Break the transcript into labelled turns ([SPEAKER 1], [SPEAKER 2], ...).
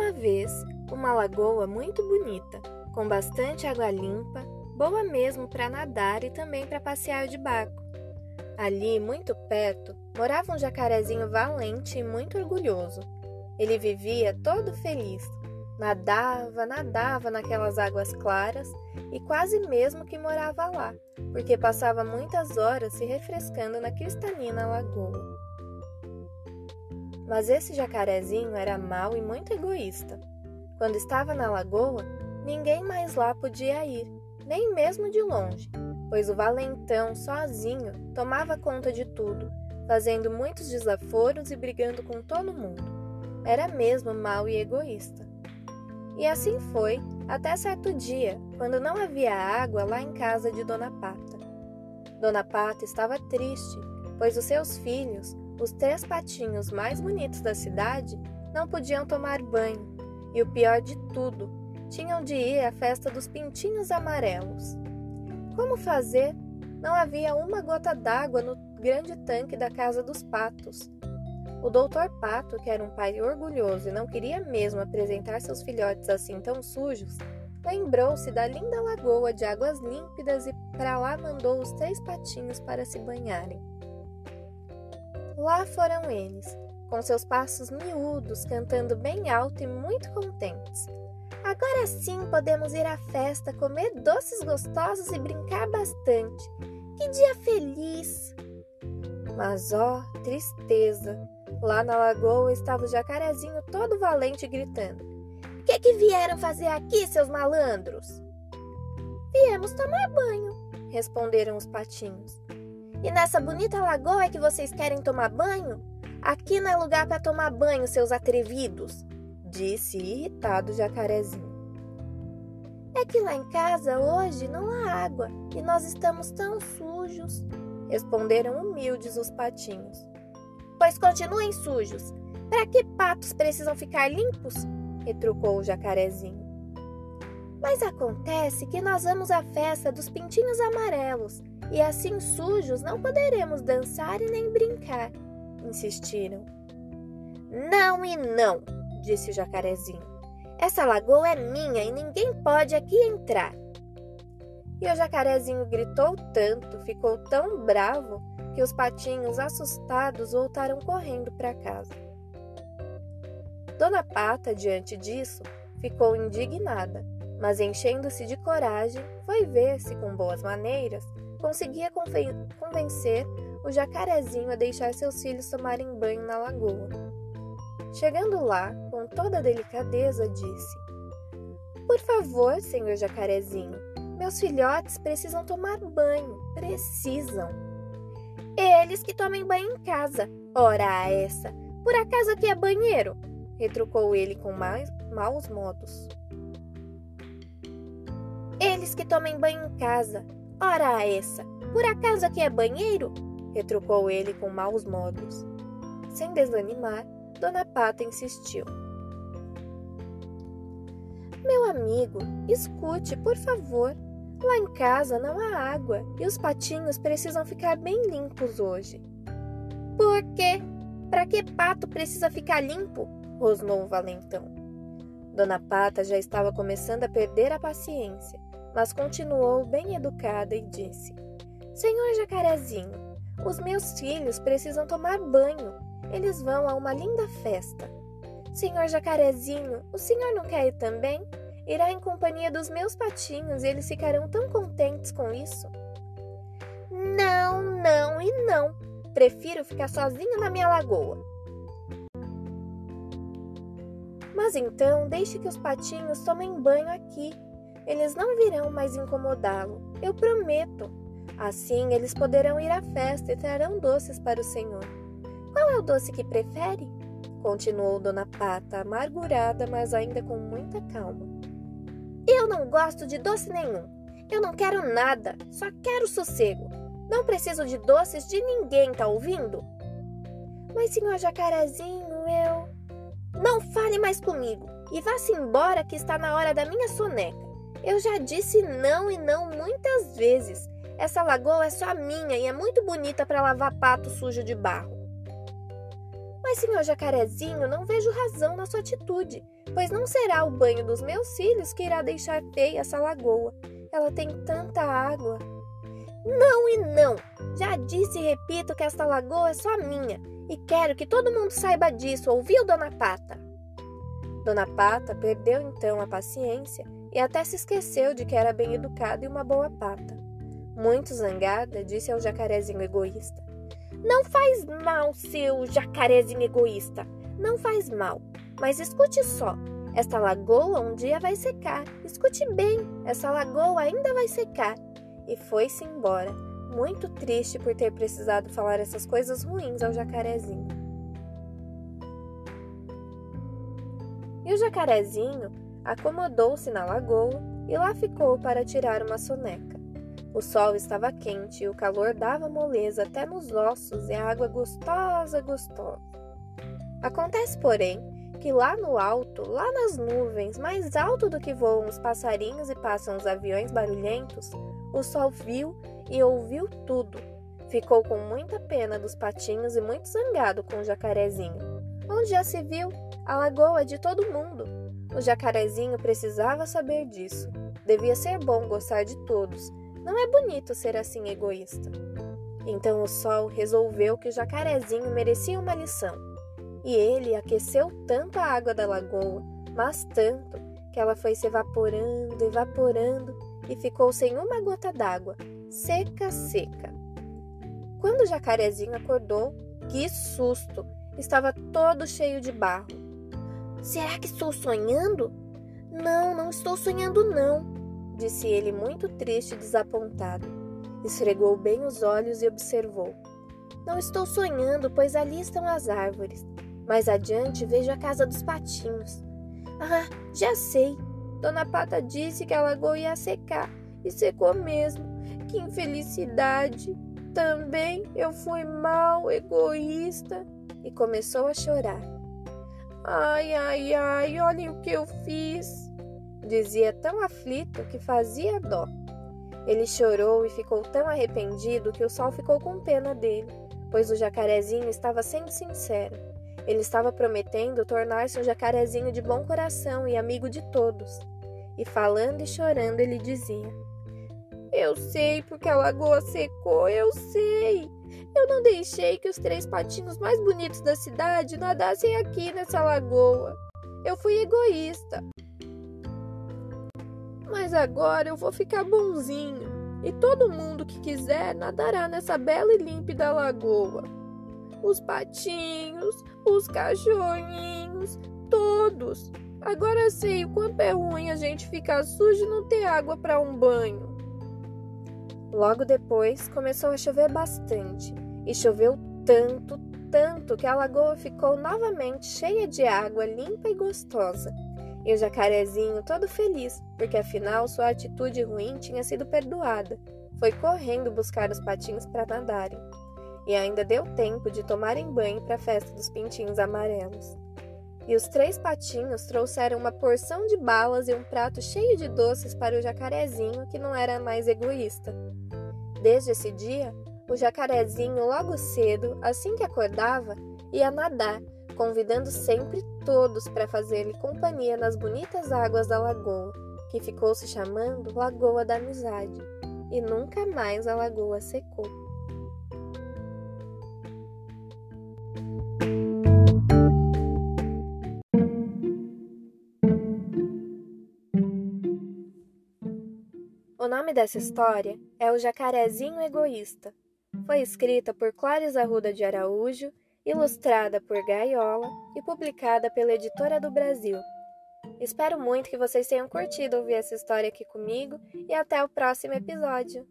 [SPEAKER 1] uma vez, uma lagoa muito bonita, com bastante água limpa, boa mesmo para nadar e também para passear de barco. Ali, muito perto, morava um jacarezinho valente e muito orgulhoso. Ele vivia todo feliz. Nadava, nadava naquelas águas claras e quase mesmo que morava lá, porque passava muitas horas se refrescando na cristalina lagoa. Mas esse jacarezinho era mau e muito egoísta. Quando estava na lagoa, ninguém mais lá podia ir, nem mesmo de longe, pois o valentão sozinho tomava conta de tudo, fazendo muitos desaforos e brigando com todo mundo. Era mesmo mau e egoísta. E assim foi até certo dia, quando não havia água lá em casa de Dona Pata. Dona Pata estava triste, pois os seus filhos, os três patinhos mais bonitos da cidade não podiam tomar banho, e o pior de tudo, tinham de ir à festa dos pintinhos amarelos. Como fazer? Não havia uma gota d'água no grande tanque da casa dos patos. O doutor Pato, que era um pai orgulhoso e não queria mesmo apresentar seus filhotes assim tão sujos, lembrou-se da linda lagoa de águas límpidas e para lá mandou os três patinhos para se banharem. Lá foram eles, com seus passos miúdos, cantando bem alto e muito contentes. Agora sim podemos ir à festa, comer doces gostosos e brincar bastante. Que dia feliz! Mas ó, tristeza! Lá na lagoa estava o jacarezinho todo valente gritando: que, que vieram fazer aqui, seus malandros? Viemos tomar banho, responderam os patinhos. E nessa bonita lagoa é que vocês querem tomar banho? Aqui não é lugar para tomar banho, seus atrevidos, disse irritado o jacarezinho. É que lá em casa hoje não há água e nós estamos tão sujos, responderam humildes os patinhos. Pois continuem sujos. Para que patos precisam ficar limpos? retrucou o jacarezinho. Mas acontece que nós vamos à festa dos pintinhos amarelos e assim sujos não poderemos dançar e nem brincar, insistiram. Não e não, disse o jacarezinho. Essa lagoa é minha e ninguém pode aqui entrar. E o jacarezinho gritou tanto, ficou tão bravo, que os patinhos, assustados, voltaram correndo para casa. Dona Pata, diante disso, ficou indignada mas enchendo-se de coragem, foi ver se, com boas maneiras, conseguia convencer o jacarezinho a deixar seus filhos tomarem banho na lagoa. Chegando lá, com toda delicadeza, disse: Por favor, senhor jacarezinho, meus filhotes precisam tomar banho, precisam. Eles que tomem banho em casa. Ora essa, por acaso aqui é banheiro? retrucou ele com maus modos. Eles que tomem banho em casa. Ora essa! Por acaso aqui é banheiro? retrucou ele com maus modos. Sem desanimar, Dona Pata insistiu. Meu amigo, escute, por favor. Lá em casa não há água e os patinhos precisam ficar bem limpos hoje. Por quê? Para que pato precisa ficar limpo? rosnou o valentão. Dona Pata já estava começando a perder a paciência mas continuou bem educada e disse: Senhor Jacarezinho, os meus filhos precisam tomar banho. Eles vão a uma linda festa. Senhor Jacarezinho, o senhor não quer ir também? Irá em companhia dos meus patinhos e eles ficarão tão contentes com isso. Não, não e não. Prefiro ficar sozinho na minha lagoa. Mas então deixe que os patinhos tomem banho aqui, eles não virão mais incomodá-lo, eu prometo. Assim eles poderão ir à festa e trarão doces para o Senhor. Qual é o doce que prefere? Continuou Dona Pata, amargurada, mas ainda com muita calma. Eu não gosto de doce nenhum. Eu não quero nada, só quero sossego. Não preciso de doces de ninguém, tá ouvindo? Mas, senhor jacarezinho, eu. Não fale mais comigo e vá-se embora que está na hora da minha soneca. Eu já disse não e não muitas vezes. Essa lagoa é só minha e é muito bonita para lavar pato sujo de barro. Mas, senhor jacarezinho, não vejo razão na sua atitude, pois não será o banho dos meus filhos que irá deixar feia essa lagoa. Ela tem tanta água. Não e não! Já disse e repito que esta lagoa é só minha, e quero que todo mundo saiba disso, ouviu, dona Pata? Dona Pata perdeu então a paciência e até se esqueceu de que era bem educada e uma boa pata. Muito zangada, disse ao jacarezinho egoísta: Não faz mal, seu jacarezinho egoísta. Não faz mal. Mas escute só: esta lagoa um dia vai secar. Escute bem: essa lagoa ainda vai secar. E foi-se embora, muito triste por ter precisado falar essas coisas ruins ao jacarezinho. E o jacarezinho acomodou-se na lagoa e lá ficou para tirar uma soneca. O sol estava quente e o calor dava moleza até nos ossos e a água gostosa, gostosa. Acontece, porém, que lá no alto, lá nas nuvens, mais alto do que voam os passarinhos e passam os aviões barulhentos, o sol viu e ouviu tudo. Ficou com muita pena dos patinhos e muito zangado com o jacarezinho. Onde já se viu? A lagoa é de todo mundo. O jacarezinho precisava saber disso. Devia ser bom gostar de todos. Não é bonito ser assim egoísta. Então o sol resolveu que o jacarezinho merecia uma lição. E ele aqueceu tanto a água da lagoa, mas tanto, que ela foi se evaporando, evaporando e ficou sem uma gota d'água, seca, seca. Quando o jacarezinho acordou, que susto! Estava todo cheio de barro. Será que estou sonhando? Não, não estou sonhando, não, disse ele muito triste e desapontado. Esfregou bem os olhos e observou. Não estou sonhando, pois ali estão as árvores. Mais adiante vejo a casa dos patinhos. Ah, já sei. Dona Pata disse que a lagoa ia secar e secou mesmo. Que infelicidade! Também eu fui mal, egoísta. E começou a chorar. Ai, ai, ai, olhem o que eu fiz, dizia tão aflito que fazia dó. Ele chorou e ficou tão arrependido que o sol ficou com pena dele, pois o jacarezinho estava sendo sincero. Ele estava prometendo tornar-se um jacarezinho de bom coração e amigo de todos. E falando e chorando, ele dizia: Eu sei porque a lagoa secou, eu sei. Eu não deixei que os três patinhos mais bonitos da cidade nadassem aqui nessa lagoa. Eu fui egoísta. Mas agora eu vou ficar bonzinho e todo mundo que quiser nadará nessa bela e límpida lagoa. Os patinhos, os cachorrinhos, todos. Agora sei o quanto é ruim a gente ficar sujo e não ter água para um banho. Logo depois começou a chover bastante e choveu tanto, tanto que a lagoa ficou novamente cheia de água limpa e gostosa. E o jacarezinho, todo feliz, porque afinal sua atitude ruim tinha sido perdoada, foi correndo buscar os patinhos para nadarem. E ainda deu tempo de tomarem banho para a festa dos pintinhos amarelos. E os três patinhos trouxeram uma porção de balas e um prato cheio de doces para o jacarezinho, que não era mais egoísta. Desde esse dia, o jacarezinho, logo cedo, assim que acordava, ia nadar, convidando sempre todos para fazer-lhe companhia nas bonitas águas da lagoa, que ficou se chamando Lagoa da Amizade, e nunca mais a lagoa secou. O nome dessa história é O Jacarezinho Egoísta. Foi escrita por Clares Arruda de Araújo, ilustrada por Gaiola e publicada pela Editora do Brasil. Espero muito que vocês tenham curtido ouvir essa história aqui comigo e até o próximo episódio.